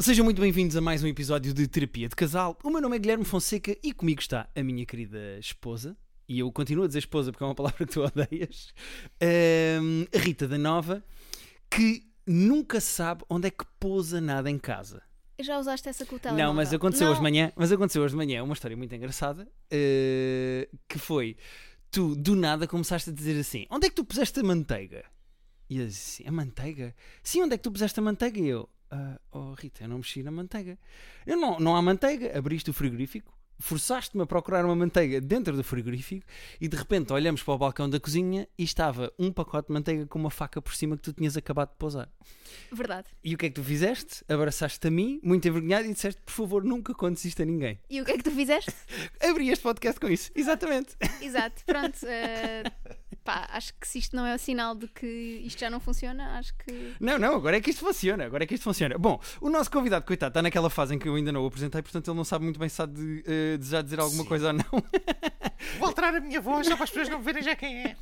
Sejam muito bem-vindos a mais um episódio de Terapia de Casal. O meu nome é Guilherme Fonseca e comigo está a minha querida esposa, e eu continuo a dizer esposa porque é uma palavra que tu odeias, ahm, a Rita da Nova, que nunca sabe onde é que pousa nada em casa. Já usaste essa com o Não, mas aconteceu Não. hoje de manhã, mas aconteceu hoje de manhã uma história muito engraçada, eh, que foi, tu do nada começaste a dizer assim, onde é que tu puseste a manteiga? E eu disse assim, a manteiga? Sim, onde é que tu puseste a manteiga? E eu, "Ah, oh Rita, eu não mexi na manteiga. Eu não, não há manteiga, abriste o frigorífico, forçaste-me a procurar uma manteiga dentro do frigorífico e de repente olhamos para o balcão da cozinha e estava um pacote de manteiga com uma faca por cima que tu tinhas acabado de pousar. Verdade. E o que é que tu fizeste? Abraçaste-te a mim, muito envergonhado, e disseste: por favor, nunca contes isto a ninguém. E o que é que tu fizeste? Abri este podcast com isso. Exatamente. Exato, pronto. eh, pá, acho que se isto não é o sinal de que isto já não funciona, acho que. Não, não, agora é que isto funciona. Agora é que isto funciona. Bom, o nosso convidado, coitado, está naquela fase em que eu ainda não o apresentei, portanto ele não sabe muito bem se há de eh, desejar dizer alguma Sim. coisa ou não. Vou alterar a minha voz só para as pessoas não verem já quem é.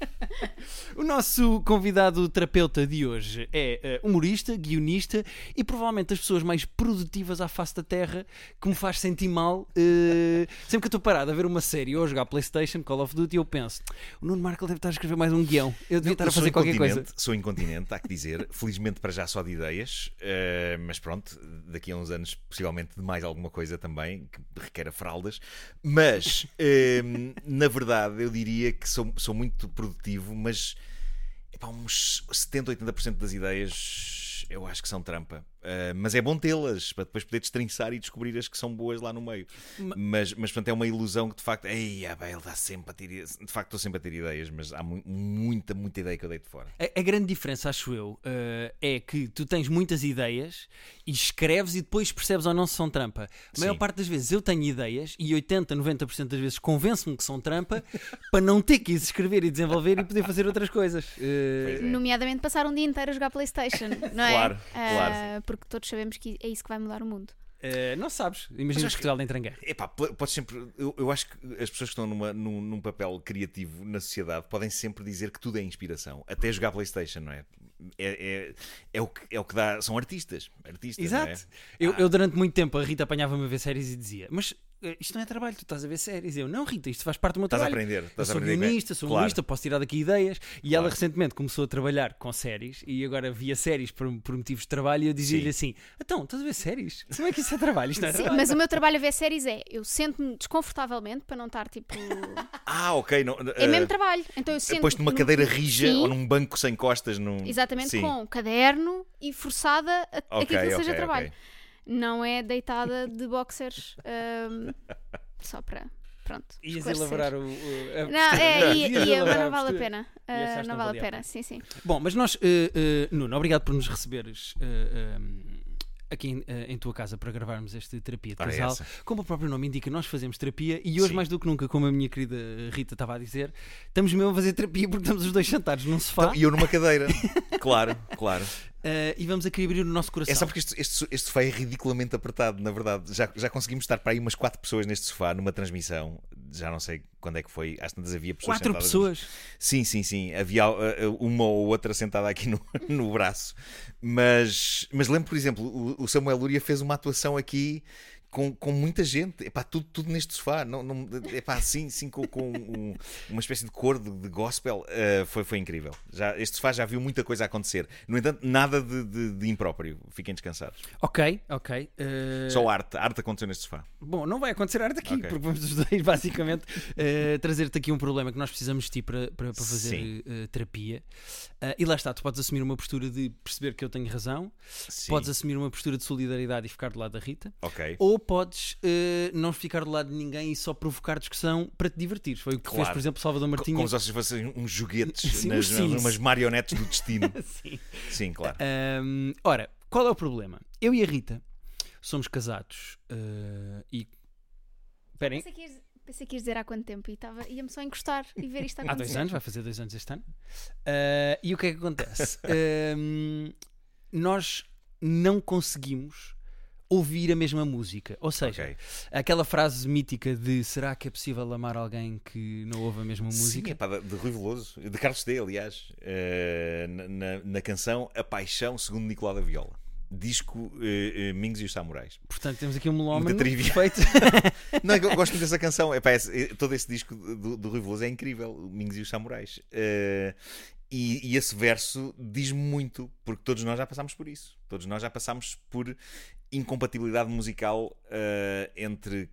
O nosso convidado terapeuta de hoje é eh, humorista, guionista e provavelmente das pessoas mais produtivas à face da Terra, que me faz sentir mal. eh, sempre que eu estou parado a ver uma série ou a jogar Playstation, Call of Duty, eu penso: o Nuno Marco deve estar a escrever mais um guião. Eu devia estar a Eu sou fazer qualquer coisa. incontinente, Sou incontinente, há que dizer. Felizmente para já só de ideias, eh, mas pronto, daqui a uns anos possivelmente de mais alguma coisa também, que requer fraldas. Mas, eh, na verdade, eu diria que sou, sou muito produtivo, mas epá, uns 70, 80% das ideias eu acho que são trampa. Eh, mas é bom tê-las, para depois poder destrinçar e descobrir as que são boas lá no meio. Ma- Mas, mas portanto, é uma ilusão que de facto, ei, ah, bem, ele dá sempre a ter ideias. De facto, estou sempre a ter ideias, mas há mu- muita, muita ideia que eu deito fora. A, a grande diferença, acho eu, eh, é que tu tens muitas ideias e escreves e depois percebes ou não se são trampa. A maior Sim. parte das vezes eu tenho ideias e 80, 90% das vezes convenço-me que são trampa para não ter que escrever e desenvolver e poder fazer outras coisas. Pois é. Nomeadamente passar um dia inteiro a jogar Playstation, não é? Claro, claro. Porque todos sabemos que é isso que vai mudar o mundo. eh, não sabes. Imagina Mas que Portugal entra em guerra. Epá, podes sempre. Eu, eu acho que as pessoas que estão numa- num, num papel criativo na sociedade podem sempre dizer que tudo é inspiração, até jogar Playstation, não é? É, é, é, o, que, é o que dá. São artistas. artistas não é? Exato. Eu, Ah. eu durante muito tempo a Rita apanhava-me a ver séries e dizia: Mas isto não é trabalho, tu estás a ver séries. Eu, não, Rita, isto faz parte do meu Estás a trabalho. aprender. Eu Estás a sou aprender. guionista, sou Claro. humorista, posso tirar daqui ideias. E ela Claro. recentemente começou a trabalhar com séries e agora via séries por, por motivos de trabalho. E eu dizia-lhe assim: Então, estás a ver séries? Como é que isso é trabalho? Isto não é Sim, trabalho. mas o meu trabalho a ver séries é eu sento-me desconfortavelmente para não estar tipo. Ah, ok. Não, É eh, mesmo trabalho. Então eu sento. Posto numa num- cadeira rija Sim. ou num banco sem costas. Num... Exatamente, Sim. com um caderno e forçada a, a que aquilo seja ok, trabalho. ok. Não é deitada de boxers ahm, só para. Pronto. Ias elaborar o. o- a Não, é, ia, ia, mas não a vale a pena. Achaste não não vale a pena, sim, sim. Bom, mas nós, eh, eh, Nuno, obrigado por nos receberes eh, eh, aqui em, eh, em tua casa para gravarmos este terapia de casal. essa. Como o próprio nome indica, nós fazemos terapia e hoje, Sim. mais do que nunca, como a minha querida Rita estava a dizer, estamos mesmo a fazer terapia porque estamos os dois sentados num sofá Então, E eu numa cadeira. claro, claro. eh, e vamos aqui abrir o nosso coração. É só porque este, este, este sofá é ridiculamente apertado, na verdade. Já, já conseguimos estar para aí umas quatro pessoas neste sofá numa transmissão. Já não sei quando é que foi. Às tantas havia pessoas Quatro sentadas. pessoas. Sim, sim, sim. Havia uh, uh, uma ou outra sentada aqui no, no braço. Mas, mas lembro, por exemplo, o, o Samuel Luria fez uma atuação aqui com, com muita gente. Epá, tudo, tudo neste sofá. Não, não, epá, assim, sim, com, com um- uma espécie de cor de, de gospel. Uh, foi, foi incrível. Já, este sofá já viu muita coisa acontecer. No entanto, nada de, de, de impróprio. Fiquem descansados. Ok, ok. eh, Só arte. Arte aconteceu neste sofá. Bom, não vai acontecer arte aqui, Ok. porque vamos os dois, basicamente, eh, trazer-te aqui um problema que nós precisamos de ti para, para, para fazer terapia. E lá está, tu podes assumir uma postura de perceber que eu tenho razão, Sim. podes assumir uma postura de solidariedade e ficar do lado da Rita, Ok. ou podes eh, não ficar do lado de ninguém e só provocar discussão para te divertir. Foi o que fez, Claro. por exemplo, Salvador Martinha. Como se fossem uns joguetes, Sim, nas, umas marionetes do destino. Sim. Sim, claro. Ora, qual é o problema? Eu e a Rita somos casados eh, e. Esperem, Pensei que, ias, pensei que ias dizer há quanto tempo e estava, ia-me só encostar e ver isto Há acontecer. dois anos, vai fazer dois anos este ano. Ah, e o que é que acontece? Ahm, nós não conseguimos ouvir a mesma música. Ou seja, Ok. aquela frase mítica de será que é possível amar alguém que não ouve a mesma Sim, música? é pá, de de Rui Veloso, de Carlos D, aliás, eh, na, na- canção A Paixão segundo Nicolau da Viola. disco eh, eh, Mingos e os Samurais. Portanto, temos aqui um melómano perfeito. Não, eu gosto muito dessa canção. Epá, esse- eh, todo esse disco do, do Rui Veloso é incrível, Mingos e os Samurais. E, e esse verso diz-me muito, porque todos nós já passámos por isso. Todos nós já passámos por incompatibilidade musical eh, entre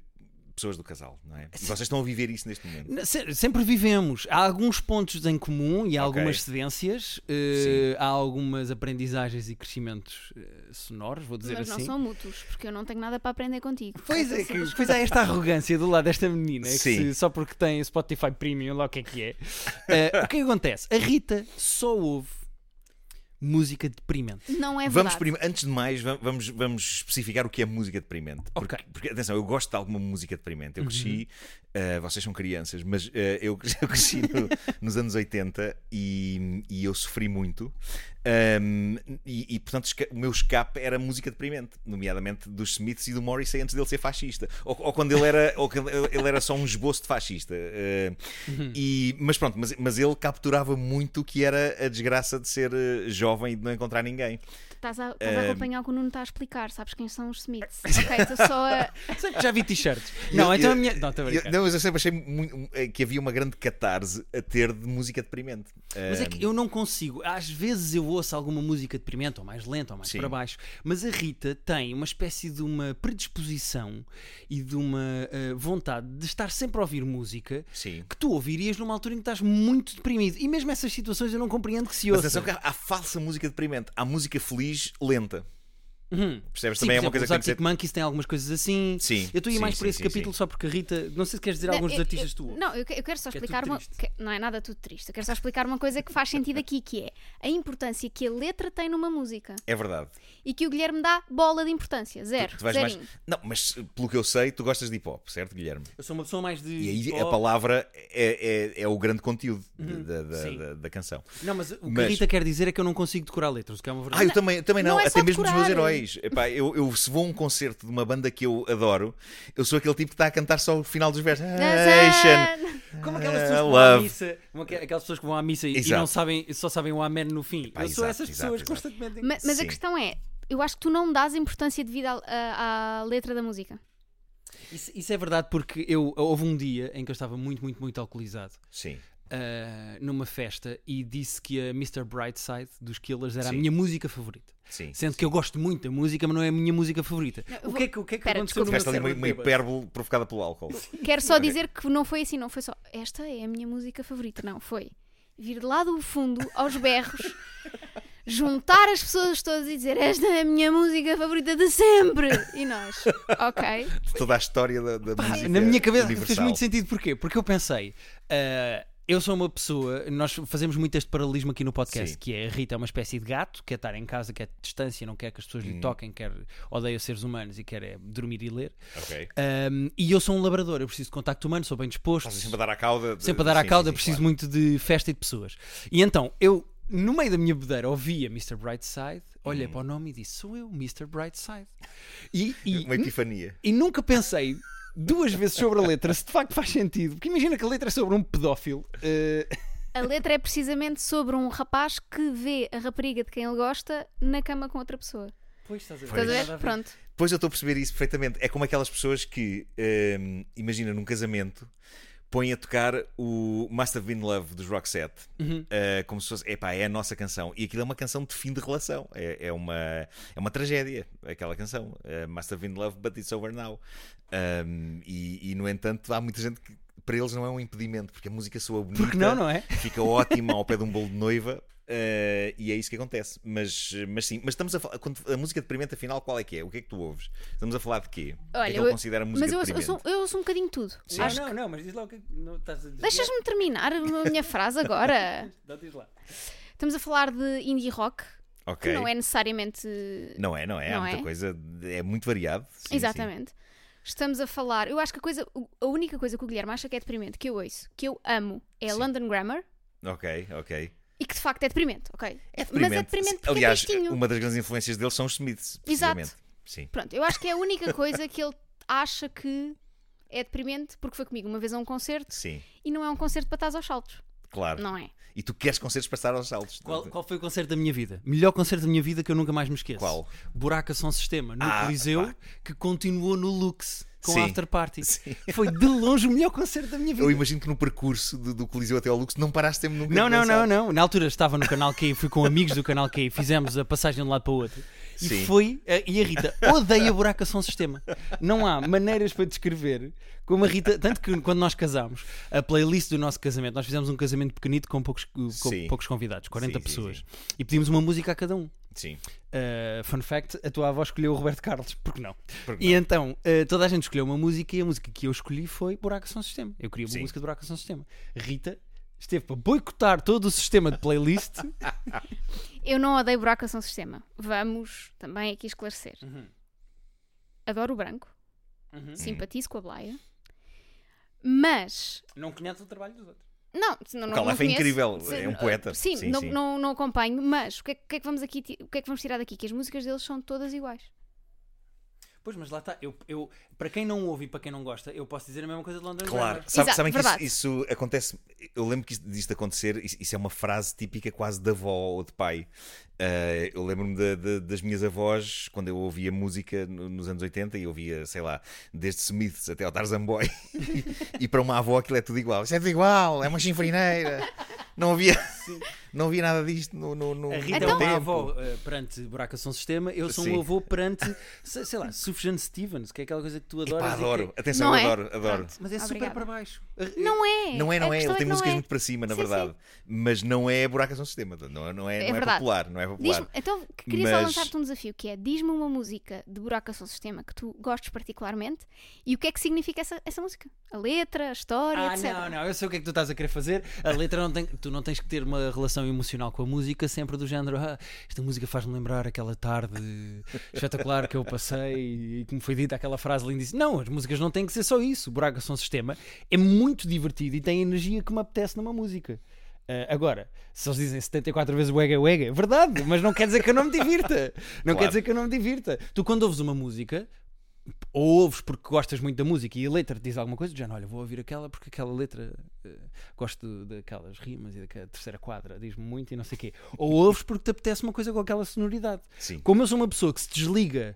pessoas do casal, não é? E vocês estão a viver isso neste momento. Se- Sempre vivemos. Há alguns pontos em comum e há Ok. algumas cedências. eh, há algumas aprendizagens e crescimentos eh, sonoros, vou dizer Mas não assim. são mútuos, porque eu não tenho nada para aprender contigo. Pois é, Essa que, pois há esta arrogância do lado desta menina, é se- só porque tem Spotify Premium, lá o que é que é. Eh, o que é que acontece? A Rita só ouve música deprimente. Não é Vamos verdade. prime- antes de mais, va- vamos, vamos especificar o que é música deprimente. Porque, Ok. porque, atenção, eu gosto de alguma música deprimente. Eu Uhum. cresci, eh, vocês são crianças, mas eh, eu, eu cresci no- nos anos 80 e, e eu sofri muito. Ahm, e, e, portanto, o meu escape era música deprimente, nomeadamente dos Smiths e do Morrissey antes dele ser fascista. Ou, ou quando ele era, ou quando ele era só um esboço de fascista. Eh, e, mas pronto, mas, mas ele capturava muito o que era a desgraça de ser eh, jovem e de não encontrar ninguém. Estás a, estás a Ahm. acompanhar o que o Nuno está a explicar. Sabes quem são os Smiths? ok, estou só a. Já vi t-shirts. Não, Eu- então a minha. Não, estou a Eu- não, mas eu sempre achei mu- eh, que havia uma grande catarse a ter de música deprimente. Mas é que eu não consigo. Às vezes eu ouço alguma música deprimente, ou mais lenta, ou mais Sim. para baixo. Mas a Rita tem uma espécie de uma predisposição e de uma eh, vontade de estar sempre a ouvir música Sim. que tu ouvirias numa altura em que estás muito deprimido. E mesmo essas situações eu não compreendo que se Mas ouça. atenção que há, há falsa música deprimente. Há música feliz lenta. Uhum. Percebes? Sim, Também é uma coisa que tem os que ser. Monkeys têm algumas coisas assim. Sim, Eu estou a ir sim, mais por esse sim, capítulo sim. só porque a Rita. Não sei se queres dizer alguns dos Eu- artistas eu- que tu. Não, eu, que- eu quero só Que é explicar uma. triste. que- não é nada tudo triste. Eu quero só explicar uma coisa que faz sentido aqui, que é a importância que a letra tem numa música É verdade. e que o Guilherme dá bola de importância. Zero. Tu vais mais... Não, mas pelo que eu sei, tu gostas de hip hop, certo, Guilherme? Eu sou uma pessoa mais de. E aí hip a palavra é, é, é o grande conteúdo da, da, Sim. da- da canção. Não, mas o que a Mas- Rita quer dizer é que eu não consigo decorar letras, o que é uma verdade. Ah, eu também, também não, não é até mesmo dos meus decorar. Heróis. Epá, eu, eu, se vou a um concerto de uma banda que eu adoro, eu sou aquele tipo que está a cantar só o final dos versos. Nation. Como aquelas pessoas que vão à love. missa, aquelas pessoas que vão à missa e- e não sabem, só sabem o amém no fim. Pá, eu sou exato, essas pessoas exato. constantemente. Ma- Mas, a questão é, eu acho que tu não dás importância devida à, à- à letra da música. Isso, isso é verdade porque eu houve um dia em que eu estava muito, muito, muito alcoolizado Sim. ah, numa festa e disse que a Mr. Brightside dos Killers era a Sim. minha música favorita. Sim. Sendo que eu gosto muito da música, mas não é a minha música favorita. Não, o vou- que é que, o que, é que Pera, aconteceu no Tiveste meu ali uma, uma hipérbole provocada pelo álcool. Quero só dizer que não foi assim, não foi só esta é a minha música favorita, não, foi vir de lá do fundo aos berros, juntar as pessoas todas e dizer esta é a minha música favorita de sempre. E nós, ok. Toda a história da, da música Na minha cabeça universal. fez muito sentido porquê? Porque eu pensei, ah, eu sou uma pessoa, nós fazemos muito este paralelismo aqui no podcast, Sim. que é a Rita é uma espécie de gato, quer estar em casa, quer distância, não quer que as pessoas Hum. lhe toquem, quer odeia seres humanos e quer é dormir e ler. Ok. Um, e eu sou um labrador, eu preciso de contacto humano, sou bem disposto, Estás sempre a dar a cauda. sempre a dar à cauda, sim, preciso claro. muito de festa e de pessoas. E então, eu, no meio da minha bedeira, ouvia Mr. Brightside, olhei Hum. para o nome e disse: Sou eu, Mr. Brightside. E, e, Uma epifania. e nunca pensei duas vezes sobre a letra se de facto faz sentido. Porque imagina que a letra é sobre um pedófilo. eh, A letra é precisamente sobre um rapaz que vê a rapariga de quem ele gosta na cama com outra pessoa. Pois estás a Estás a ver? Pronto. Pois eu estou a perceber isso perfeitamente. É como aquelas pessoas que, hum, imagina, num casamento, põem a tocar o Must Have Been Love dos Roxette Uhum. uh, como se fosse, epá, é a nossa canção. E aquilo é uma canção de fim de relação. É, é, uma, é uma tragédia, aquela canção. Uh, Must Have Been Love, but it's over now. Um, e, e, no entanto, há muita gente que para eles não é um impedimento, porque a música soa bonita, Porque não, não é? fica ótima ao pé de um bolo de noiva. uh, e é isso que acontece, mas, mas sim, mas estamos a falar. Quando, a música deprimente, afinal, qual é que é? O que é que tu ouves? Estamos a falar de quê? o que é Olha, que ele eu- considera música Mas eu, ouço- eu, deprimente? sou, eu ouço um bocadinho de tudo. Sim. Ah, não, não, mas diz lá o que é que não estás a dizer. Deixas-me terminar a minha frase agora. Não, diz lá. Estamos a falar de indie rock, Ok. que não é necessariamente. Não é, não é. Há Não muita é? coisa, é muito variado. Sim, sim. Estamos a falar. Eu acho que a coisa. A única coisa que o Guilherme acha que é deprimente, que eu ouço, que eu amo, é Sim. London Grammar. Ok, ok. E que de facto é deprimente, ok? É deprimente. Mas é deprimente porque Aliás, é uma das grandes influências dele são os Smiths. Exato. Sim. Pronto, eu acho que é a única coisa que ele acha que é deprimente, porque foi comigo uma vez a um concerto Sim. e não é um concerto para estás aos saltos. Claro. não é? E tu queres concertos para estar aos saltos. Qual, qual foi o concerto da minha vida? Melhor concerto da minha vida que eu nunca mais me esqueço. Qual? Buraca Som Sistema, no Ah, Coliseu, pá. que continuou no Lux, com Sim. After Party. Sim. Foi de longe o melhor concerto da minha vida. Eu imagino que no percurso do, do Coliseu até ao Lux não paraste tempo nunca. Não, não, não, não. Na altura estava no canal Q, fui com amigos do canal Q, fizemos a passagem de um lado para o outro. E Sim. foi. eh, E a Rita odeia buraca som sistema. Não há maneiras para descrever como a Rita. Tanto que quando nós casámos, a playlist do nosso casamento, nós fizemos um casamento pequenito com poucos, com poucos convidados, 40 Sim, sim, pessoas. E pedimos uma música a cada um. Sim. Uh, fun fact: a tua avó escolheu o Roberto Carlos, porque não? Porque E não? então uh, toda a gente escolheu uma música e a música que eu escolhi foi Buraca Som Sistema. Eu queria uma Sim. música de Buraca Som Sistema. Rita esteve para boicotar todo o sistema de playlist. Eu não odeio buraco São Sistema. Vamos também aqui esclarecer. Uhum. Adoro o branco, Uhum. simpatizo com a Blaia, mas Não conhece o trabalho dos outros. Não, se não, O não, Calaf é incrível, Se- é um poeta. Sim, Sim, não, sim. Não, não acompanho, mas o que, é, o que é que vamos aqui, o que é que vamos tirar daqui? Que as músicas deles são todas iguais. Pois, mas lá está. Eu, eu, para quem não ouve e para quem não gosta, eu posso dizer a mesma coisa de London Claro, Grammar. Sabe- Exato, sabem que isso, verdade. isso acontece. Eu lembro que isto, disto acontecer, isso, isso é uma frase típica quase de avó ou de pai. Uh, eu lembro-me da- da- das minhas avós quando eu ouvia música no- nos anos 80 e ouvia, sei lá, desde Smiths até ao Tarzan Boy. e para uma avó aquilo é tudo igual. Isso é tudo igual, é uma chinfrineira. Não havia, não havia nada disto no, no, no A Rita no é uma tempo. avó uh, perante Buraca Som Sistema, eu sou Sim. um avô perante, sei, sei lá, Sufjan Stevens, que é aquela coisa que tu adoras. Epá, e que- adoro. Atenção, Não eu é? adoro, adoro. Pronto. Mas é super Obrigada. para baixo. Não é. Não é, não A é. Ele tem que não músicas é. muito para cima, na Sim, verdade. Mas não é buraca São sistema. Não, não é, É não é popular. Não é popular. Então, que queria só Mas- lançar-te um desafio, que é diz-me uma música de Buraco São Sistema que tu gostes particularmente e o que é que significa essa, essa música? A letra, a história, Ah, etc. não, não, eu sei o que é que tu estás a querer fazer. A letra não tem. Tu não tens que ter uma relação emocional com a música, sempre do género. Ah, esta música faz-me lembrar aquela tarde espetacular que eu passei e que me foi dita aquela frase lindíssima. Não, as músicas não têm que ser só isso. O Braga Som Sistema é muito divertido e tem a energia que me apetece numa música. Ah, agora, se eles dizem 74 vezes wega wega, é verdade, mas não quer dizer que eu não me divirta. Não Claro. quer dizer que eu não me divirta. Tu, quando ouves uma música, ou ouves porque gostas muito da música e a letra te diz alguma coisa, já olha, vou ouvir aquela porque aquela letra eh, gosto daquelas rimas e daquela terceira quadra, diz-me muito e não sei o quê. Ou ouves porque te apetece uma coisa com aquela sonoridade. Sim. Como eu sou uma pessoa que se desliga,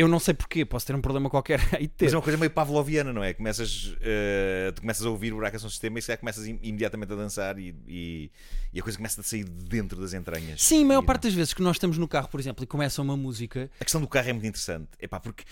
eu não sei porquê, posso ter um problema qualquer aí ter. Mas é uma coisa meio pavloviana, não é? Começas, eh, tu começas a ouvir o São sistema e se calhar começas im- imediatamente a dançar e, e, e a coisa começa a sair de dentro das entranhas. Sim, a maior parte das vezes que nós estamos no carro, por exemplo, e começa uma música, A questão do carro é muito interessante. Epá, porque n-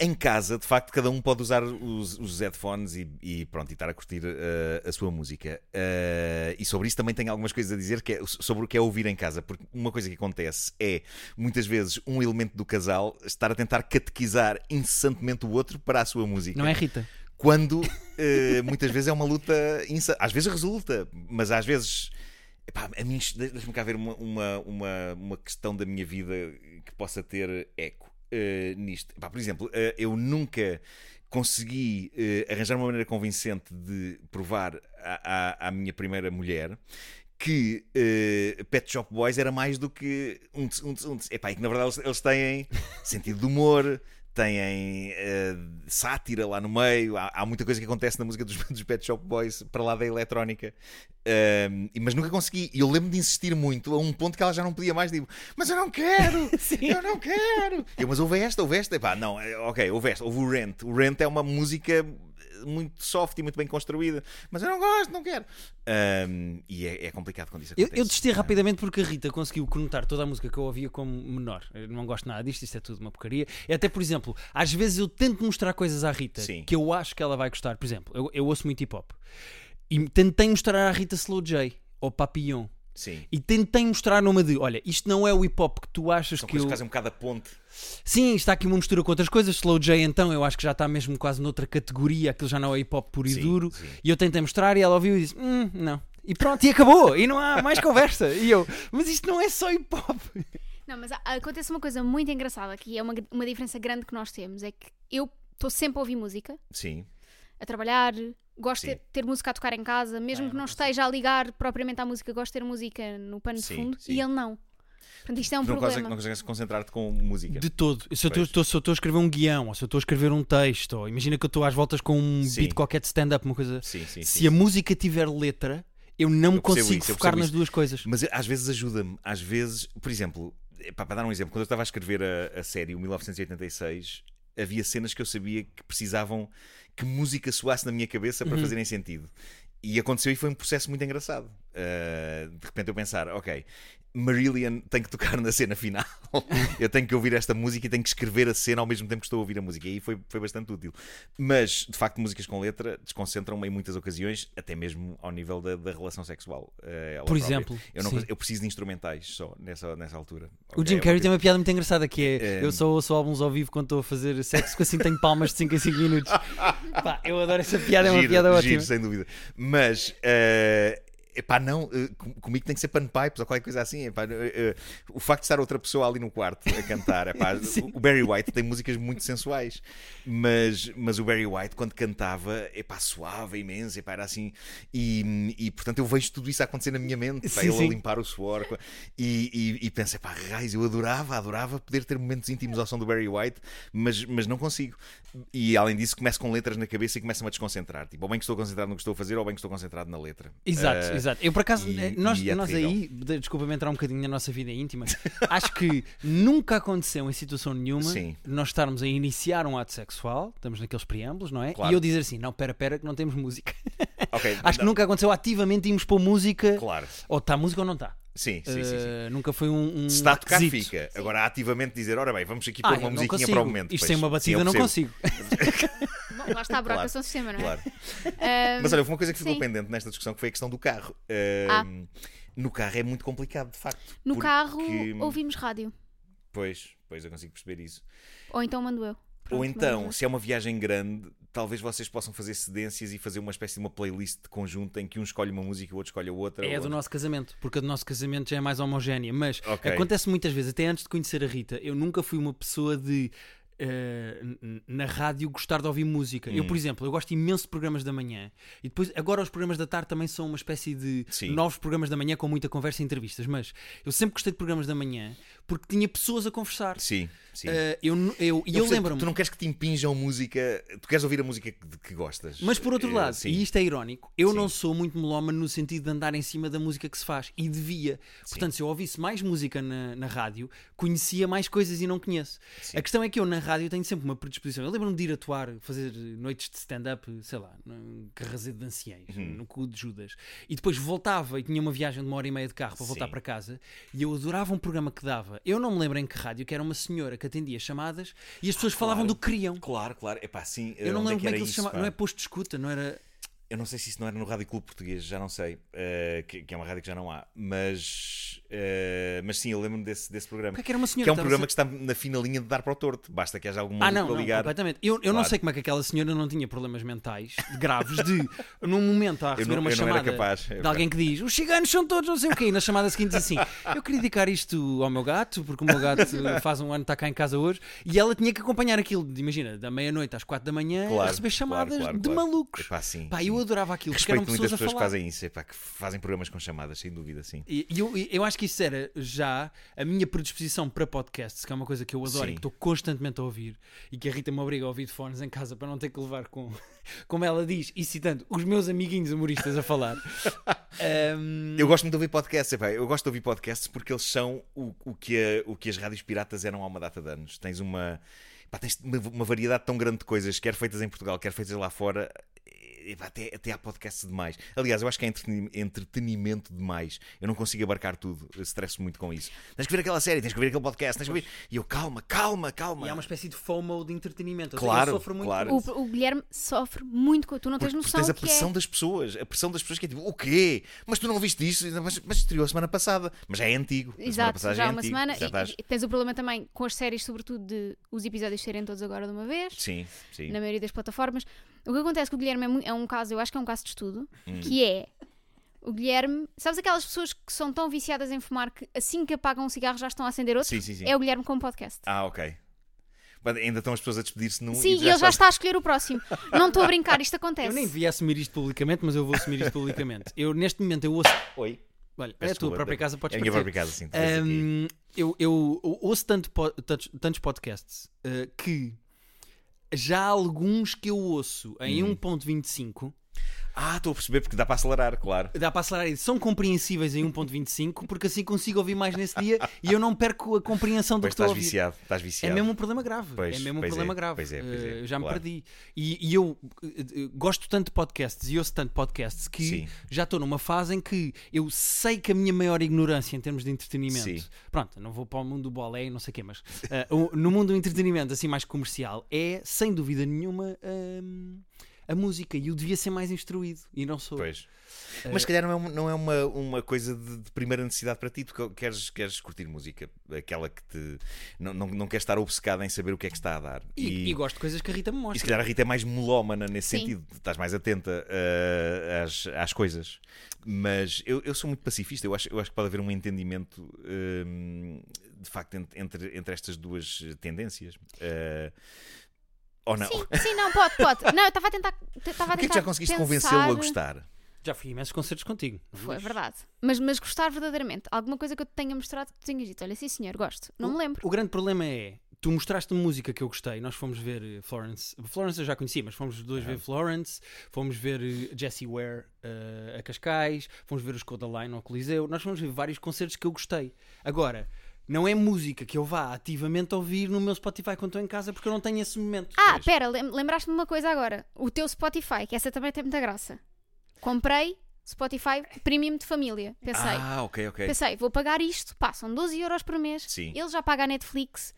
em casa, de facto, cada um pode usar os, os headphones e, e pronto, e estar a curtir eh, a sua música. Eh, e sobre isso também tenho algumas coisas a dizer que é sobre o que é ouvir em casa. Porque uma coisa que acontece é, muitas vezes, um elemento do casal estar a tentar catequizar incessantemente o outro para a sua música. não é Rita? Quando eh, muitas vezes é uma luta. insa- Às vezes resulta, mas às vezes. Epá, a mim, deixa-me cá ver uma, uma, uma, uma questão da minha vida que possa ter eco eh, nisto. Por exemplo, eh, eu nunca consegui eh, arranjar uma maneira convincente de provar à, à, à minha primeira mulher que eh, Pet Shop Boys era mais do que um um um tss. Epá, e que na verdade eles, eles têm sentido de humor, têm eh, sátira lá no meio, há, há muita coisa que acontece na música dos, dos Pet Shop Boys para lá da eletrónica, e- mas nunca consegui. E eu lembro de insistir muito a um ponto que ela já não podia mais, digo, mas eu não quero, eu não quero. Eu, mas houve esta, houve esta, Epá, não, eh, ok, houve esta, houve o Rent. O Rent é uma música muito soft e muito bem construída, mas eu não gosto, não quero. Ahm, e é, é complicado quando isso Eu, acontece. eu desisti rapidamente porque a Rita conseguiu conotar toda a música que eu ouvia como menor. Eu não gosto nada disto, isto é tudo uma porcaria. E até, por exemplo, às vezes eu tento mostrar coisas à Rita Sim. que eu acho que ela vai gostar. Por exemplo, eu, eu ouço muito hip hop e tentei mostrar à Rita Slow J ou Papillon. Sim. E tentei mostrar numa de: olha, isto não é o hip hop que tu achas São que eu. que fazem um bocado a ponte. Sim, está aqui uma mistura com outras coisas. Slow J, então, eu acho que já está mesmo quase noutra categoria. Aquilo já não é hip hop puro e Sim, duro. sim. E eu tentei mostrar e ela ouviu e disse: hum, não. E pronto, e acabou. E não há mais conversa. E eu: mas isto não é só hip hop. Não, mas acontece uma coisa muito engraçada que é uma, uma diferença grande que nós temos: é que eu estou sempre a ouvir música, Sim. a trabalhar, gosto de Sim. ter, ter música a tocar em casa, mesmo Ah, que não esteja a ligar propriamente à música, gosto de ter música no pano Sim, de fundo sim. e ele não. Portanto, isto é um Tu não consegues, problema. não consegues concentrar-te com música. De todo. Se eu estou se eu estou a escrever um guião, ou se eu estou a escrever um texto, ou imagina que eu estou às voltas com um Sim. beat qualquer de stand-up, uma coisa. Sim, sim, se sim. a música tiver letra, Eu não me consigo isso, focar nas isso. duas coisas. Mas às vezes ajuda-me. Às vezes, por exemplo, para dar um exemplo, quando eu estava a escrever a, a série, o 1986, havia cenas que eu sabia que precisavam que música soasse na minha cabeça Uhum. para fazerem sentido. E aconteceu e foi um processo muito engraçado. Uh, de repente eu pensar, ok, Marillion tem que tocar na cena final. eu tenho que ouvir esta música e tenho que escrever a cena ao mesmo tempo que estou a ouvir a música. E aí foi, foi bastante útil. Mas, de facto, músicas com letra desconcentram-me em muitas ocasiões, até mesmo ao nível da, da relação sexual. uh, Por própria. exemplo, Eu, não eu preciso de instrumentais só nessa, nessa altura. O Ok, Jim é Carrey tem uma piada muito engraçada que é, É. eu só ouço álbuns ao vivo quando estou a fazer sexo, que assim tenho palmas de 5 em 5 minutos. Pá, eu adoro essa piada, é uma Giro, piada ótima. giro, sem dúvida. Mas, eh, epá, não, eh, com- comigo tem que ser panpipes ou qualquer coisa assim. Epá, eh, eh, o facto de estar outra pessoa ali no quarto a cantar, epá, o Barry White tem músicas muito sensuais, mas, mas o Barry White, quando cantava, epá, suava imenso, epá, era assim. E, e portanto eu vejo tudo isso a acontecer na minha mente, epá, Sim, ele sim. a limpar o suor. E, e, e penso, epá, raios, eu adorava, adorava poder ter momentos íntimos ao som do Barry White, mas, mas não consigo. E além disso, começo com letras na cabeça e começo-me a desconcentrar. Tipo, ou bem que estou concentrado no que estou a fazer, ou bem que estou concentrado na letra. Exato, Eh, exato. Eu por acaso, e- eh, nós, e é nós aí, de- desculpa-me entrar um bocadinho na nossa vida íntima, acho que nunca aconteceu em situação nenhuma Sim. nós estarmos a iniciar um ato sexual, estamos naqueles preâmbulos, não é? Claro. E eu dizer assim, não, pera, pera, que não temos música. ok, Acho que não- nunca aconteceu ativamente irmos pôr música, Claro. ou está música ou não está. Sim, sim, sim. sim. Eh, nunca foi um, um Se está a tocar, fica. Agora, ativamente dizer, ora bem, vamos aqui Ah, pôr eu uma musiquinha consigo. para o momento. Isto sem uma batida eu não consigo. Lá está a do sistema, não é? Claro. Ahm, Mas olha, houve uma coisa que ficou sim. pendente nesta discussão que foi a questão do carro. Ah. Ahm, No carro é muito complicado, de facto. no porque- carro ouvimos rádio. Pois, pois eu consigo perceber isso. Ou então mando eu. Pronto, Ou então, se é uma viagem grande, talvez vocês possam fazer cedências e fazer uma espécie de uma playlist conjunta em que um escolhe uma música e o outro escolhe a outra. É a do nosso casamento, porque a do nosso casamento já é mais homogénea. Mas Ok. acontece muitas vezes, até antes de conhecer a Rita, eu nunca fui uma pessoa de. N- na rádio gostar de ouvir música. Eu, Hum. por exemplo, eu gosto imenso de programas da manhã e depois agora os programas da tarde também são uma espécie de Sim. novos programas da manhã com muita conversa e entrevistas. Mas eu sempre gostei de programas da manhã porque tinha pessoas a conversar. Sim, sim. Eh, eu, eu, e eu, percebo, lembro-me. Tu não queres que te impinjam música, tu queres ouvir a música que, que gostas. Mas por outro Eh, lado, e isto é irónico, eu Sim. não sou muito melómano no sentido de andar em cima da música que se faz. E devia. Portanto, se eu ouvisse mais música na, na rádio, conhecia mais coisas e não conheço. Sim. A questão é que eu na rádio tenho sempre uma predisposição. Eu lembro-me de ir atuar, fazer noites de stand-up, sei lá, num carrazedo de anciães, Uhum. no cu de Judas. E depois voltava e tinha uma viagem de uma hora e meia de carro para voltar Sim. para casa. E eu adorava um programa que dava. Eu não me lembro em que rádio, que era uma senhora que atendia chamadas e as pessoas falavam claro. do que queriam. Claro, claro. Epá, sim, Eu não me onde lembro como é que ele se isso, chama. pá? Não é posto de escuta, não era. Eu não sei se isso não era no Rádio Clube Português, já não sei, eh, que, que é uma rádio que já não há, mas, eh, mas sim, eu lembro-me desse, desse programa. Que é era uma senhora? Que é um programa a que está na fina linha de dar para o torto, basta que haja algum Ah, não, para não, ligar. completamente. Eu, eu não Claro. sei como é que aquela senhora não tinha problemas mentais graves de, num momento, a receber não- uma não chamada capaz, de epá. alguém que diz os ciganos são todos não sei o quê, e na chamada seguinte diz assim: Eu queria dedicar isto ao meu gato, porque o meu gato faz um ano está cá em casa hoje, e ela tinha que acompanhar aquilo, de, imagina, da meia-noite às quatro da manhã, a Claro, receber claro, chamadas claro, de malucos. Epá, sim, Pá, sim. Eu adorava aquilo, porque Respeito eram muito pessoas que fazem isso, epá, que fazem programas com chamadas, sem dúvida, sim. E eu, eu acho que isso era já a minha predisposição para podcasts, que é uma coisa que eu adoro Sim. e que estou constantemente a ouvir, e que a Rita me obriga a ouvir de fones em casa para não ter que levar com, como ela diz, e citando os meus amiguinhos humoristas a falar. Ahm, Eu gosto muito de ouvir podcasts, epá, eu gosto de ouvir podcasts porque eles são o, o, que, a- o que as rádios piratas eram há uma data de anos. Tens uma, pá, tens uma variedade tão grande de coisas, quer feitas em Portugal, quer feitas lá fora. Epá, Até, até há podcasts demais. Aliás, eu acho que é entreteni- entretenimento demais. Eu não consigo abarcar tudo. Eu estresso muito com isso. Tens que ver aquela série, tens que ver aquele podcast, tens que ver. E eu, calma, calma, calma. e há uma espécie de FOMO de entretenimento. Eu Claro, sofro muito claro. O, o Guilherme sofre muito com. Tu não tens Porque tu noção tens a pressão é. das pessoas, a pressão das pessoas que é tipo, o quê? Mas tu não viste isso? Mas, mas estreou a semana passada, mas já é antigo. Exato, já é há uma antigo. semana. Já E, estás- e tens o problema também com as séries, sobretudo de os episódios serem todos agora de uma vez. Sim, sim. na maioria das plataformas. O que acontece com o Guilherme é, é um caso, eu acho que é um caso de estudo, Hum. que é o Guilherme, sabes aquelas pessoas que são tão viciadas em fumar que assim que apagam um cigarro já estão a acender outro? Sim, sim, sim. É o Guilherme com o podcast. Ah, ok. Mas ainda estão as pessoas a despedir-se num Sim, e ele já estás- está a escolher o próximo. Não estou a brincar, isto acontece. Eu nem devia assumir isto publicamente, mas eu vou assumir isto publicamente. Eu, neste momento, eu ouço. Oi. Olha, é a tua própria casa, podes É a minha própria casa, sim. Hum, eu, eu ouço tanto po- tantos, tantos podcasts uh, que já há alguns que eu ouço em Hum. 1.25 Ah, estou a perceber porque dá para acelerar, claro. Dá para acelerar isso. São compreensíveis em 1.25 porque assim consigo ouvir mais nesse dia e eu não perco a compreensão do Pois que estou a estás ouvir. viciado, estás É viciado. mesmo um problema grave. Pois, é mesmo um problema é, grave. pois é, pois é, Eh, já me claro. perdi. E, e eu eh, gosto tanto de podcasts e ouço tanto podcasts que Sim. já estou numa fase em que eu sei que a minha maior ignorância em termos de entretenimento. Sim. Pronto, não vou para o mundo do bolé e não sei o quê, mas o- no mundo do entretenimento assim mais comercial é sem dúvida nenhuma hum, a música e eu devia ser mais instruído e não sou. Pois. Mas se calhar não é, uma- não é uma, uma coisa de, de primeira necessidade para ti, tu queres, queres curtir música, aquela que te. Não, não, não queres estar obcecado em saber o que é que está a dar. E, e gosto de coisas que a Rita me E se mostra. calhar a Rita é mais melómana nesse Sim. sentido, estás mais atenta uh, às, às coisas. Mas eu, eu sou muito pacifista, eu acho, eu acho que pode haver um entendimento um, de facto ent- entre, entre estas duas tendências. Uh, ou não? Sim, sim, não, pode, pode. Não, eu estava a tentar. Estava a O que é que tentar já conseguiste pensar... convencê-lo a gostar? Já fui a imensos concertos contigo. Foi é verdade. Mas, mas gostar verdadeiramente. Alguma coisa que eu te tenha mostrado que tu tenhas dito. Olha, sim senhor, gosto. Não me lembro. O grande problema é, tu mostraste-me música que eu gostei, nós fomos ver eh, Florence, Florence eu já conhecia, mas fomos os dois ver Florence, fomos ver eh, Jessie Ware eh, a Cascais, fomos ver os Codaline ao Coliseu, nós fomos ver vários concertos que eu gostei. Agora, não é música que eu vá ativamente ouvir no meu Spotify quando estou em casa porque eu não tenho esse momento. Ah, Pois. pera, lem- lembraste-me de uma coisa agora. O teu Spotify, que essa também tem muita graça. Comprei Spotify Premium de família. Pensei, Ah, ok, ok. pensei, vou pagar isto, pá, são 12 euros por mês. Sim. Ele já paga a Netflix.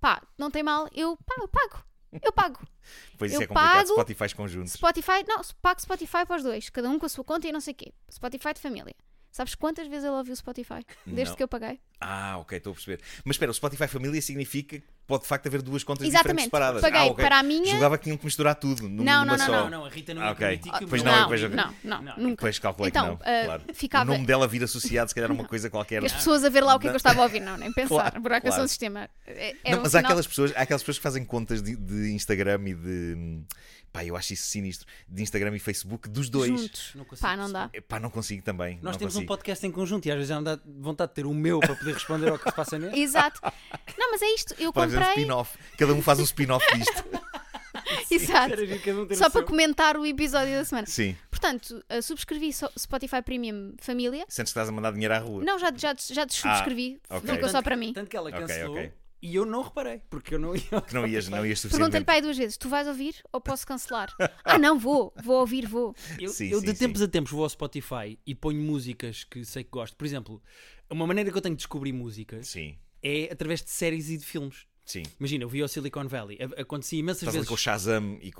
Pá, não tem mal, eu, pá, eu pago. Eu pago. Pois isso eu é complicado, pago- Spotify conjuntos. Spotify, não, pago Spotify para os dois, cada um com a sua conta e não sei o quê. Spotify de família. Sabes quantas vezes ele ouviu o Spotify? Desde Não. que eu paguei? Ah, ok, estou a perceber. Mas espera, o Spotify Família significa pode de facto haver duas contas Exatamente. diferentes separadas. Paguei ah, ok. para a minha- Julgava que tinham que misturar tudo Não, numa não, não, só. Não, não, a Rita não Ah, ia ok. permitir que o Pois não, não, pois- não, não, Não. nunca. Depois calculei Então, que não. ah, claro. ficava- O nome dela vir associado, se calhar era uma coisa qualquer. E as pessoas a ver lá o que é que eu estava a ouvir, não, nem pensar. Claro, Buraco é só claro. um sistema. É, é Não, um mas há aquelas, pessoas, há aquelas pessoas que fazem contas de, de Instagram e de. Pá, eu acho isso sinistro. De Instagram e Facebook dos dois. Juntos. Não consigo Pá, não dá. Pá, não consigo também. Nós não temos um consigo. podcast em conjunto e às vezes já me dá vontade de ter o meu para poder responder ao que se passa nele. Exato. Não, mas é isto. Eu Pode haver um spin-off. Cada um faz um spin-off disto. Exato. Um Só para comentar o episódio da semana. Sim. Portanto, uh, subscrevi Spotify Premium Família. Sentes que estás a mandar dinheiro à rua. Não, já, já, já subscrevi. ok. Ficou Tanto só para mim. Tanto que ela cancelou ok. e eu não reparei, porque eu não ia. Que não ias, não ias Perguntei-lhe para aí duas vezes: tu vais ouvir ou posso cancelar? ah, não, vou, vou ouvir, vou. Eu, Sim, eu sim, de sim. tempos a tempos vou ao Spotify e ponho músicas que sei que gosto. Por exemplo, uma maneira que eu tenho de descobrir músicas Sim, é através de séries e de filmes. Sim. Imagina, eu vi ao Silicon Valley, acontecia imensas Estás vezes. com o Shazam e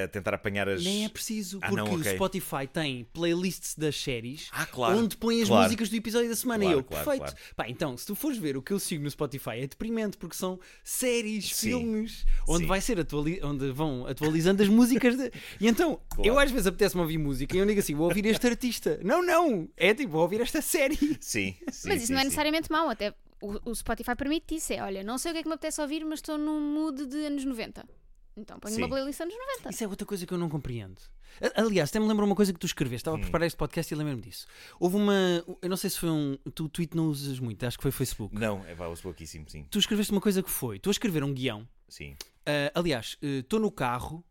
a, a tentar apanhar as. Nem é preciso, Ah, porque não, ok. o Spotify tem playlists das séries Ah, claro. onde põe as Claro. músicas do episódio da semana. Claro, e eu, claro, perfeito. claro. Pá, então, se tu fores ver o que eu sigo no Spotify é deprimente, porque são séries, Sim. filmes, onde Sim. vai ser atuali- onde vão atualizando as músicas. de- E então, Claro. eu às vezes apetece-me ouvir música e eu digo assim: vou ouvir este artista. Não, não, é tipo, vou ouvir esta série. Sim, sim. mas isso sim, não é sim. necessariamente mau, até o, o Spotify permite isso. É, olha, não sei o que é que me apetece ouvir, mas estou num mood de anos 90. Então ponho Sim. uma playlist anos 90. Isso é outra coisa que eu não compreendo. Aliás, até me lembro uma coisa que tu escreveste. Estava Hum. a preparar este podcast e lembro-me disso. Houve uma. Eu não sei se foi um. Tu tweet não usas muito, acho que foi Facebook. Não, é pá, ouço pouquíssimo, sim. Tu escreveste uma coisa que foi. Tu a escrever um guião. Sim. Ah, aliás, estou no carro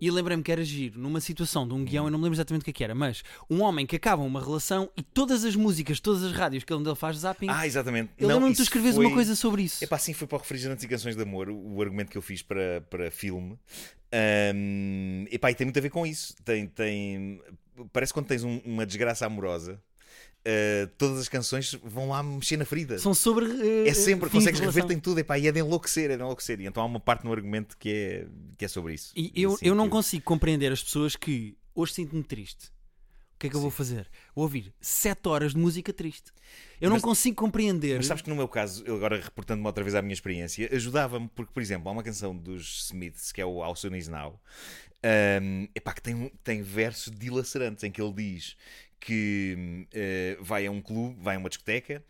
e lembrei-me que era giro numa situação de um guião, eu não me lembro exatamente o que é que era, mas um homem que acaba uma relação e todas as músicas, todas as rádios que ele faz zapping. Ah, exatamente. eu Não, lembro-me tu escreves foi- uma coisa sobre isso. Epá, sim, foi para o Refrigerantes e Canções de Amor, o, argumento que eu fiz para, para filme. Ahm, epá, e tem muito a ver com isso. Tem, tem, parece quando tens um- uma desgraça amorosa, ah, todas as canções vão lá mexer na ferida. São sobre. eh, É sempre, de consegues rever-te em tudo, epá, e é de enlouquecer, é de enlouquecer. E então há uma parte no argumento que é, que é sobre isso. E eu, Assim, eu não que- consigo compreender as pessoas que hoje sinto-me triste. O que é que eu vou fazer? Vou ouvir 7 horas de música triste. Eu Mas- não consigo compreender. Mas sabes que no meu caso, eu agora reportando-me outra vez à minha experiência, ajudava-me, porque, por exemplo, há uma canção dos Smiths que é o How Soon Is Now, um, epá, que tem, tem versos dilacerantes em que ele diz que eh, vai a um clube, vai a uma discoteca.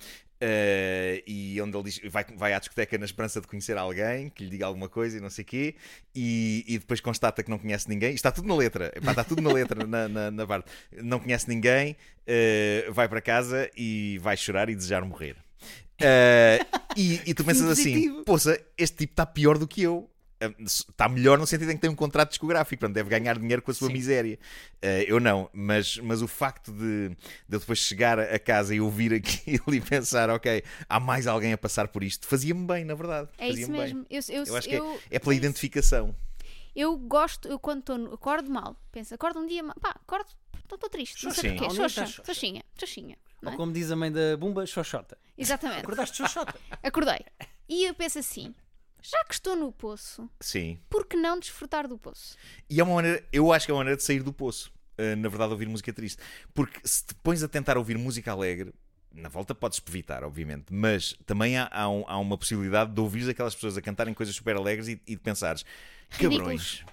eh, e onde ele diz vai, vai à discoteca na esperança de conhecer alguém que lhe diga alguma coisa e não sei o quê, e, e depois constata que não conhece ninguém. Isto está tudo na letra, Epá, está tudo na letra, na, na, na parte. Não conhece ninguém, eh, vai para casa e vai chorar e desejar morrer. Eh, e, e tu pensas assim: poça, este tipo está pior do que eu. Está melhor no sentido em que tem um contrato discográfico, portanto deve ganhar dinheiro com a sua Sim. miséria. Eh, eu não, mas, mas o facto de, de eu depois chegar a casa e ouvir aquilo e pensar, ok, há mais alguém a passar por isto, fazia-me bem, na verdade. É isso Fazia-me bem. mesmo. Eu, eu, Eu acho que eu- é, é pela identificação. Eu gosto, eu quando estou no- acordo mal, penso, acordo um dia mal, pá, acordo, estou triste, não sei porquê, xoxa, xoxinha, xoxinha, Ou é? como diz a mãe da Bumba, xoxota. Exatamente, Acordaste xoxota? acordei. E eu penso assim, já que estou no poço, Sim. por que não desfrutar do poço? E é uma maneira, eu acho que é uma maneira de sair do poço. uh, na verdade, ouvir música triste. Porque se te pões a tentar ouvir música alegre, na volta podes evitar, obviamente, mas também há, há, um- há uma possibilidade de ouvires aquelas pessoas a cantarem coisas super alegres e, e de pensares: cabrões,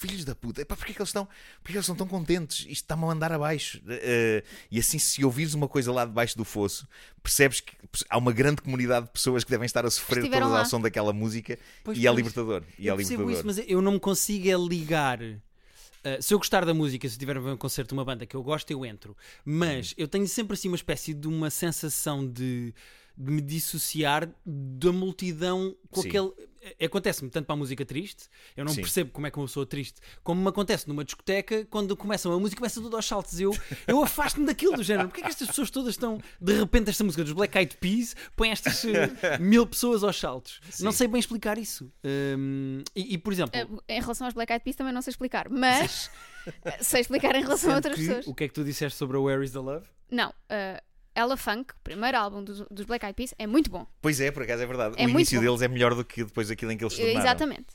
filhos da puta, epá, porque é que eles estão, porque é que eles estão tão contentes? Isto está-me a andar abaixo. Uh, e assim, se ouvires uma coisa lá debaixo do fosso, percebes que há uma grande comunidade de pessoas que devem estar a sofrer todas ao lá. som daquela música Pois, e é pois. libertador. E é eu percebo libertador. isso, mas eu não me consigo é ligar. Uh, se eu gostar da música, se tiver a ver um concerto de uma banda que eu gosto, eu entro. Mas eu tenho sempre assim uma espécie de uma sensação de, de me dissociar da multidão com Sim. aquele. Eh, Acontece-me tanto para a música triste, eu não Sim. percebo como é que uma pessoa triste, como me acontece numa discoteca quando começa uma música começa tudo aos saltos. Eu, eu afasto-me daquilo do género. Porque é que estas pessoas todas estão. De repente, esta música dos Black Eyed Peas põe estas eh, mil pessoas aos saltos. Não Sim. sei bem explicar isso. Hum, e, e, por exemplo. Eh, Em relação aos Black Eyed Peas também não sei explicar, mas sei explicar em relação a Sendo outras que, pessoas. O que é que tu disseste sobre a Where is the Love? Não, eh, Ella Funk, o primeiro álbum dos, dos Black Eyed Peas, é muito bom. Pois é, por acaso é verdade. É o início bom. deles é melhor do que depois aquilo em que eles se tornaram. Exatamente.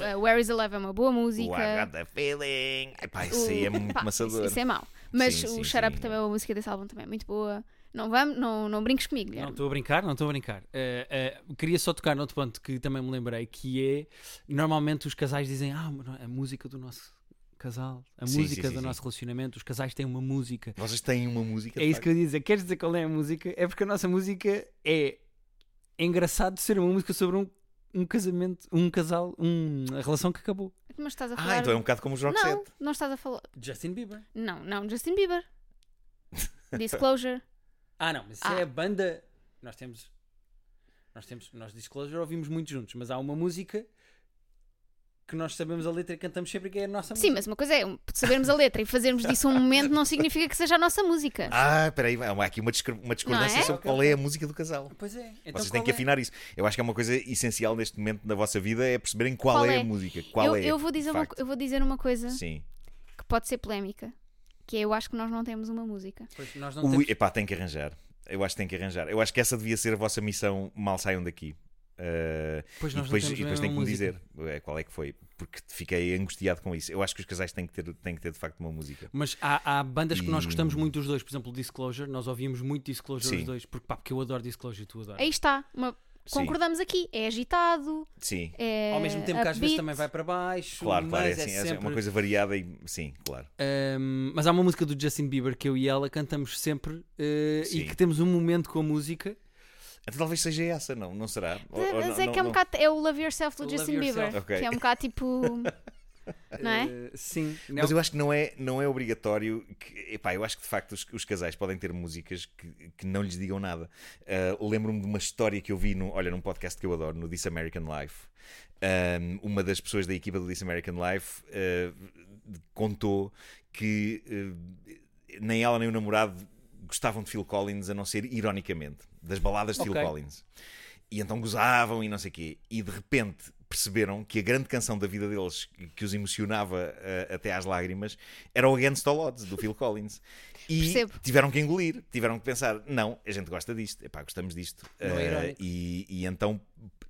Eh, Where is the Love é uma boa música. got the feeling. Epá, isso aí é O- muito pá, maçador. Isso, isso é mau. Mas Sim, o sim, Shut Up também, a música desse álbum também é muito boa. Não, vamos, não, não brinques comigo, Não Guilherme. estou a brincar, não estou a brincar. Eh, eh, queria só tocar noutro ponto que também me lembrei, que é normalmente os casais dizem ah, não, a música do nosso casal, a Sim, música sim, sim, do sim. nosso relacionamento, os casais têm uma música. Vocês têm uma música. É isso que eu ia dizer. Queres dizer qual é a música? É porque a nossa música é, é engraçado de ser uma música sobre um, um casamento, um casal, um- uma relação que acabou. Mas estás a facto. falar. Ah, então é um bocado como os Rock Não, Set. não estás a falar. Justin Bieber. Não, não, Justin Bieber. Disclosure. Ah, não, mas isso Ah. é a banda. Nós temos. Nós temos. Nós Disclosure ouvimos muito juntos, mas há uma música que nós sabemos a letra e cantamos sempre que é a nossa Sim, música. mas uma coisa é sabermos a letra e fazermos disso um momento não significa que seja a nossa música. Ah, peraí, há aqui uma, uma discordância é? sobre qual é a música do casal. Pois é. Então Vocês têm que é? afinar isso. Eu acho que é uma coisa essencial neste momento na vossa vida é perceberem qual, Qual é, é? a música. Qual eu, é. eu, vou dizer uma, eu vou dizer uma coisa Sim. que pode ser polémica. Que é eu acho que nós não temos uma música. Pois, nós não Ui, temos- epá, tem que arranjar. Eu acho que tem que arranjar. Eu acho que essa devia ser a vossa missão mal saiam daqui. Uh, Pois e nós depois, e depois tem que me música. dizer eh, qual é que foi, porque fiquei angustiado com isso. Eu acho que os casais têm que ter, têm que ter de facto uma música. Mas há, há bandas que nós E- gostamos muito dos dois, por exemplo, Disclosure, nós ouvíamos muito Disclosure Sim. os dois, porque, pá, porque eu adoro Disclosure e tu adoras. Aí está. uma- Sim. concordamos aqui. É agitado. Sim, É Ao mesmo tempo que às vezes também vai para baixo, claro, claro. É, é, assim, é sempre... uma coisa variada e sim, claro. Ahm, mas há uma música do Justin Bieber que eu e ela cantamos sempre eh, Sim. e que temos um momento com a música. Então, talvez seja essa, não? Não será? Ou- ou Mas não- é não- que é um não- bocado. É o Love Yourself do Love Justin Yourself. Bieber. Ok. Que é um bocado tipo. Não é? Eh, sim. Mas eu acho que não é, não é obrigatório. Que, epá, eu acho que de facto os, os casais podem ter músicas que, que não lhes digam nada. Ah, Lembro-me de uma história que eu vi no, olha, num podcast que eu adoro, no This American Life. Um, uma das pessoas da equipa do This American Life ah, contou que nem ela nem o namorado gostavam de Phil Collins, a não ser ironicamente, das baladas de Ok. Phil Collins. E então gozavam e não sei o quê. E de repente perceberam que a grande canção da vida deles, que os emocionava eh, até às lágrimas, era o Against All Odds, do Phil Collins. E Percebo. tiveram que engolir, tiveram que pensar: não, a gente gosta disto, epá, gostamos disto. Não é Eh, e, e então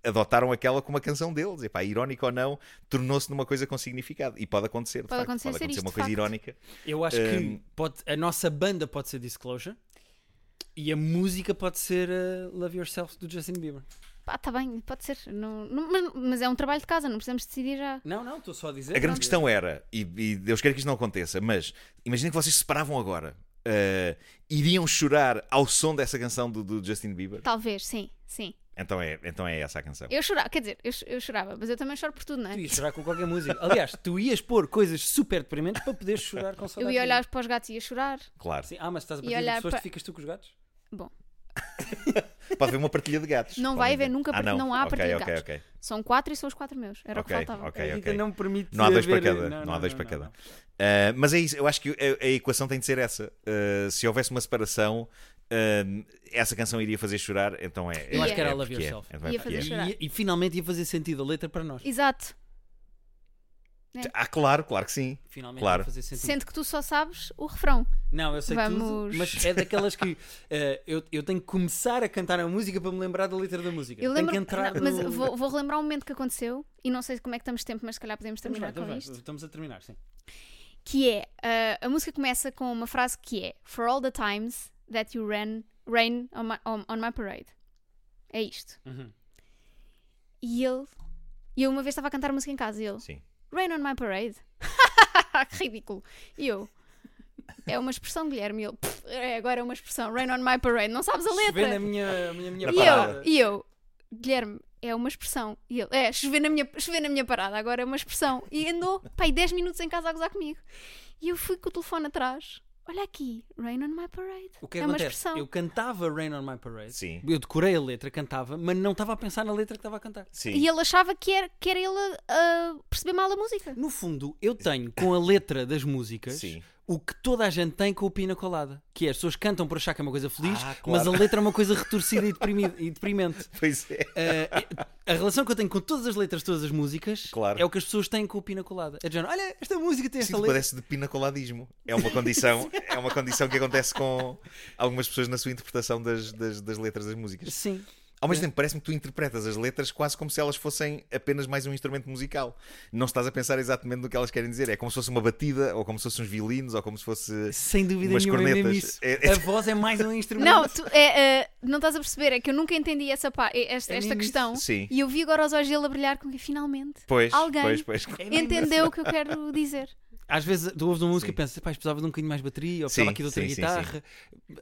adotaram aquela como a canção deles. Epá, irónico ou não, tornou-se numa coisa com significado. E pode acontecer, de Pode facto, acontecer pode ser acontecer isto, uma de coisa facto. irónica. Eu acho Um, que pode, a nossa banda pode ser Disclosure e a música pode ser eh, Love Yourself do Justin Bieber. Pá, tá bem, pode ser. Não, não- mas, mas é um trabalho de casa, não precisamos decidir já. Não, não, estou só a dizer. A grande questão era, e, e Deus queira que isto não aconteça, mas imagina que vocês se separavam agora. eh, iriam chorar ao som dessa canção do, do Justin Bieber? Talvez, sim, sim. Então é, então é essa a canção. Eu chorava, quer dizer, eu, eu chorava, mas eu também choro por tudo, não é? Tu ias chorar com qualquer música. Aliás, tu ias pôr coisas super deprimentes para poderes chorar com Eu saudades. ia olhar para os gatos e ia chorar. Claro. Sim, ah, mas estás a partir de olhar pessoas para- que ficas tu com os gatos? Bom, Pode haver uma partilha de gatos. Não vai haver nunca ah, part- não há ok, partilha de ok, gatos. ok. São quatro e são os quatro meus. Era o que faltava. ok. A Rita não permite Não há dois para haver- cada. Não, há dois para cada. Uh, mas é isso, eu acho que a, a equação tem de ser essa. Uh, se houvesse uma separação, uh, essa canção iria fazer chorar, então é. Eu acho Ia. que era é Love é, Yourself. é porque Ia é. fazer E, chorar. e finalmente ia fazer sentido a letra para nós. Exato. Ah, claro, claro que sim. Finalmente Claro. ia fazer sentido. Sendo que tu só sabes o refrão. Não, eu sei tudo, Vamos- mas é daquelas que eh, eu, eu tenho que começar a cantar a música para me lembrar da letra da música. Eu tenho lembro, que entrar não, no... mas vou, vou relembrar um momento que aconteceu e não sei como é que estamos de tempo, mas se calhar podemos Estamos, terminar bem, com estamos, bem, isto. estamos a terminar, sim. Que é, ah, a música começa com uma frase que é For all the times that you ran, rain on my, on, on my parade. É isto. Uhum. E ele, e eu uma vez estava a cantar a música em casa e ele, Sim. Rain on my parade. que ridículo. E eu, é uma expressão, Guilherme. E ele, "Pff, é, agora é uma expressão, Rain on my parade. Não sabes a Chover letra. na minha, a minha, minha E parada. eu, e eu, Guilherme, é uma expressão. E ele, é, chover na minha, chover na minha parada, agora é uma expressão. E andou, pai, 10 minutos em casa a gozar comigo. E eu fui com o telefone atrás. Olha aqui, Rain on my parade. O que é uma acontece? expressão. Eu cantava Rain on My Parade. Sim. Eu decorei a letra, cantava, mas não estava a pensar na letra que estava a cantar. Sim. E ele achava que era, que era ele a, a perceber mal a música. No fundo, eu tenho com a letra das músicas Sim. O que toda a gente tem com o Pina Colada. Que é, as pessoas cantam por achar que é uma coisa feliz, Ah, mas claro. a letra é uma coisa retorcida e, e deprimente. Pois é. Uh, a relação que eu tenho com todas as letras, todas as músicas, Claro. é o que as pessoas têm com o Pina Colada. É de género, olha, esta música tem esta Sim, letra. parece de pinacoladismo. É uma condição, é uma condição que acontece com algumas pessoas na sua interpretação das, das, das letras das músicas. Sim. Ao mesmo tempo, parece-me que tu interpretas as letras quase como se elas fossem apenas mais um instrumento musical. Não estás a pensar exatamente no que elas querem dizer. É como se fosse uma batida, ou como se fossem uns violinos, ou como se fosse. Sem dúvida Umas nenhuma, é mesmo cornetas. isso. É- é- A voz é mais um instrumento. Não, tu, é, é, não estás a perceber, é que eu nunca entendi essa pa- esta, É esta questão. Sim. E eu vi agora os olhos dele a brilhar com que finalmente Pois, Alguém. pois, pois. É entendeu o que eu quero dizer. Às vezes tu ouves uma música Sim. e pensas, pá, precisava de um bocadinho mais bateria, ou precisava Sim, aqui de outra sim, sim, guitarra.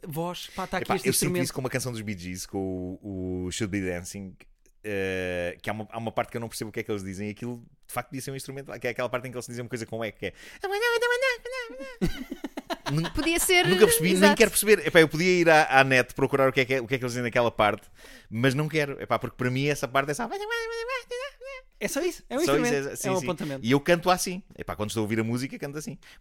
Voz, pá, está aqui Epá, este eu sinto instrumento. isso com uma canção dos Bee Gees, com o, o Should Be Dancing, eh, que há uma, há uma parte que eu não percebo o que é que eles dizem, e aquilo de facto podia ser um instrumento, que é aquela parte em que eles dizem uma coisa com E, que é. Podia ser. Nunca percebi, nem exato. quero perceber. Epá, eu podia ir à, à net procurar o que, é que, é- o que é que eles dizem naquela parte, mas não quero. Epá, porque para mim essa parte é só. É só isso, é um Só isso, é, sim, um sim. apontamento. E eu canto assim. Epá, quando estou a ouvir a música, canto assim.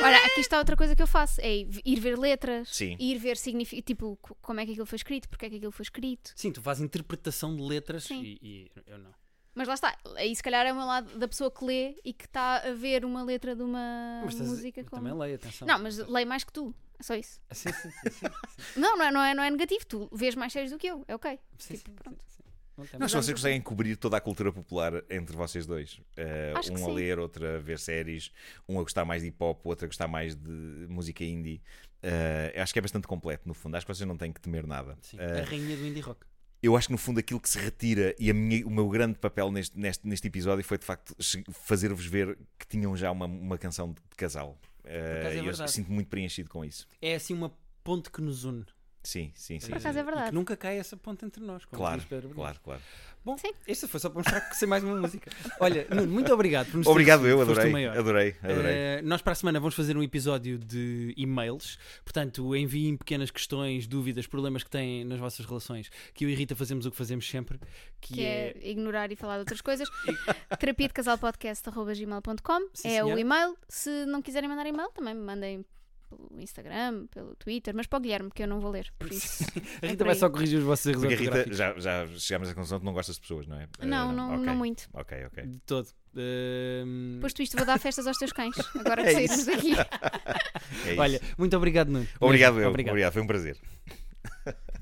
Olha, aqui está outra coisa que eu faço: é ir ver letras, Sim. ir ver significado, tipo, co- como é que aquilo foi escrito, porque é que aquilo foi escrito. Sim, tu fazes interpretação de letras Sim. e, e eu não. Mas lá está, aí se calhar é o meu lado da pessoa que lê e que está a ver uma letra de uma Mas estás- música como. também leio, atenção. Não, mas leio mais que tu. É só isso. Sim, sim, sim, sim, Não, não é, não é, não é negativo. Tu vês mais séries do que eu. É ok. sim, Tipo, sim, pronto. Mas vocês conseguem cobrir toda a cultura popular entre vocês dois, que um a ler, outro a ver séries, um a gostar mais de hip hop, outro a gostar mais de música indie, eh, acho que é bastante completo no fundo. Acho que vocês não têm que temer nada. Sim, Eh, a rainha do indie rock. Eu acho que no fundo aquilo que se retira e a minha- o meu grande papel neste, neste, neste episódio foi de facto fazer-vos ver que tinham já uma, uma canção de casal. Eh, acaso é eu verdade. sinto-me muito preenchido com isso. É assim uma ponte que nos une. Sim, sim, sim. Por acaso é E verdade. que nunca cai essa ponte entre nós. como Claro, claro, claro. Bom, Sim. esta foi só para mostrar que sei mais uma música. Olha, Nuno, muito obrigado por nos Obrigado, eu o adorei, maior. adorei, adorei. Eh, nós para a semana vamos fazer um episódio de e-mails, portanto enviem pequenas questões, dúvidas, problemas que têm nas vossas relações, que eu e Rita fazemos o que fazemos sempre, que, que é... é ignorar e falar de outras coisas. terapia de casalpodcast.gmail.com Sim, é o senhora. e-mail. Se não quiserem mandar e-mail, também me mandem pelo Instagram, pelo Twitter, mas para o Guilherme, que eu não vou ler. Por isso. A é Rita por vai aí. só corrigir os vossos erros Porque a Rita, já, já chegámos à conclusão que não gostas de pessoas, não é? Não, Eh, não, ok. não muito. Ok, ok. de todo. Depois tu isto vou dar festas aos teus cães. Agora que É saímos daqui. É. Olha, muito obrigado, Nuno. obrigado, eu. Obrigado. Obrigado, foi um prazer.